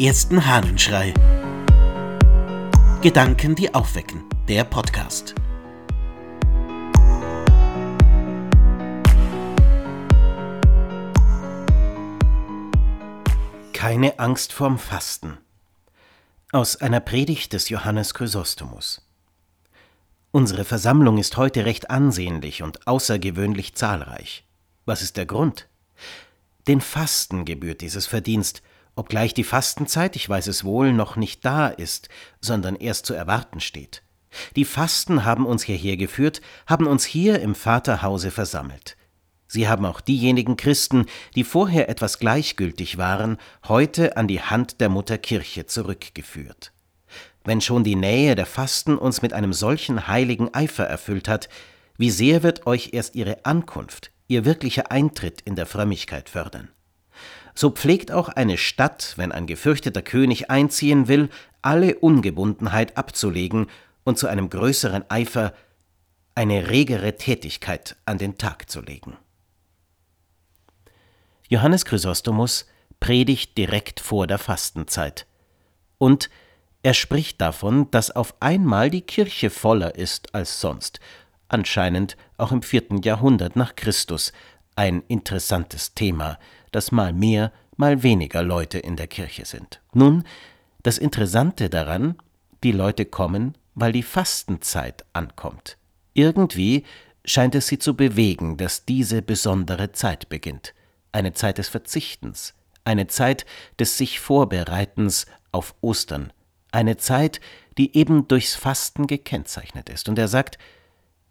ersten Hahnenschrei. Gedanken, die aufwecken. Der Podcast. Keine Angst vorm Fasten. Aus einer Predigt des Johannes Chrysostomus. Unsere Versammlung ist heute recht ansehnlich und außergewöhnlich zahlreich. Was ist der Grund? Den Fasten gebührt dieses Verdienst, obgleich die Fastenzeit, ich weiß es wohl, noch nicht da ist, sondern erst zu erwarten steht. Die Fasten haben uns hierher geführt, haben uns hier im Vaterhause versammelt. Sie haben auch diejenigen Christen, die vorher etwas gleichgültig waren, heute an die Hand der Mutter Kirche zurückgeführt. Wenn schon die Nähe der Fasten uns mit einem solchen heiligen Eifer erfüllt hat, wie sehr wird euch erst ihre Ankunft, ihr wirklicher Eintritt in der Frömmigkeit fördern. So pflegt auch eine Stadt, wenn ein gefürchteter König einziehen will, alle Ungebundenheit abzulegen und zu einem größeren Eifer eine regere Tätigkeit an den Tag zu legen. Johannes Chrysostomus predigt direkt vor der Fastenzeit. Und er spricht davon, dass auf einmal die Kirche voller ist als sonst, anscheinend auch im vierten Jahrhundert nach Christus, ein interessantes Thema, dass mal mehr, mal weniger Leute in der Kirche sind. Nun, das Interessante daran, die Leute kommen, weil die Fastenzeit ankommt. Irgendwie scheint es sie zu bewegen, dass diese besondere Zeit beginnt, eine Zeit des Verzichtens, eine Zeit des sich Vorbereitens auf Ostern, eine Zeit, die eben durchs Fasten gekennzeichnet ist. Und er sagt,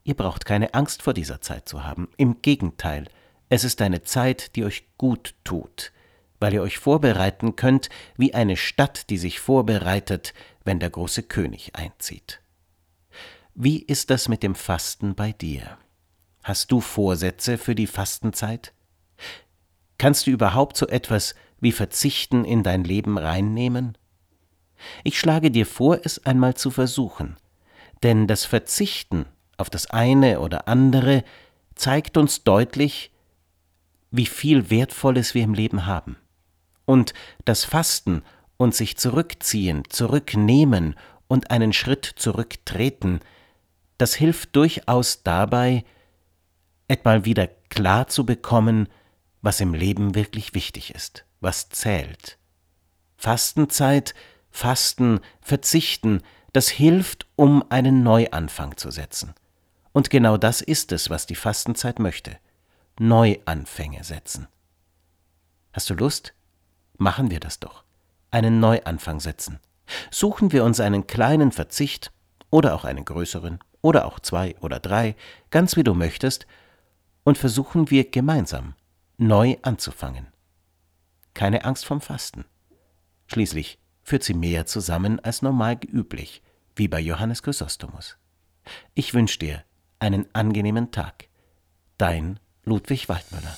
ihr braucht keine Angst vor dieser Zeit zu haben, im Gegenteil, es ist eine Zeit, die euch gut tut, weil ihr euch vorbereiten könnt wie eine Stadt, die sich vorbereitet, wenn der große König einzieht. Wie ist das mit dem Fasten bei dir? Hast du Vorsätze für die Fastenzeit? Kannst du überhaupt so etwas wie Verzichten in dein Leben reinnehmen? Ich schlage dir vor, es einmal zu versuchen, denn das Verzichten auf das eine oder andere zeigt uns deutlich, wie viel Wertvolles wir im Leben haben. Und das Fasten und sich zurückziehen, zurücknehmen und einen Schritt zurücktreten, das hilft durchaus dabei, etwa wieder klar zu bekommen, was im Leben wirklich wichtig ist, was zählt. Fastenzeit, Fasten, Verzichten, das hilft, um einen Neuanfang zu setzen. Und genau das ist es, was die Fastenzeit möchte. Neuanfänge setzen. Hast du Lust? Machen wir das doch. Einen Neuanfang setzen. Suchen wir uns einen kleinen Verzicht oder auch einen größeren oder auch zwei oder drei, ganz wie du möchtest, und versuchen wir gemeinsam neu anzufangen. Keine Angst vom Fasten. Schließlich führt sie mehr zusammen als normal üblich, wie bei Johannes Chrysostomus. Ich wünsche dir einen angenehmen Tag. Dein Ludwig Waldmüller.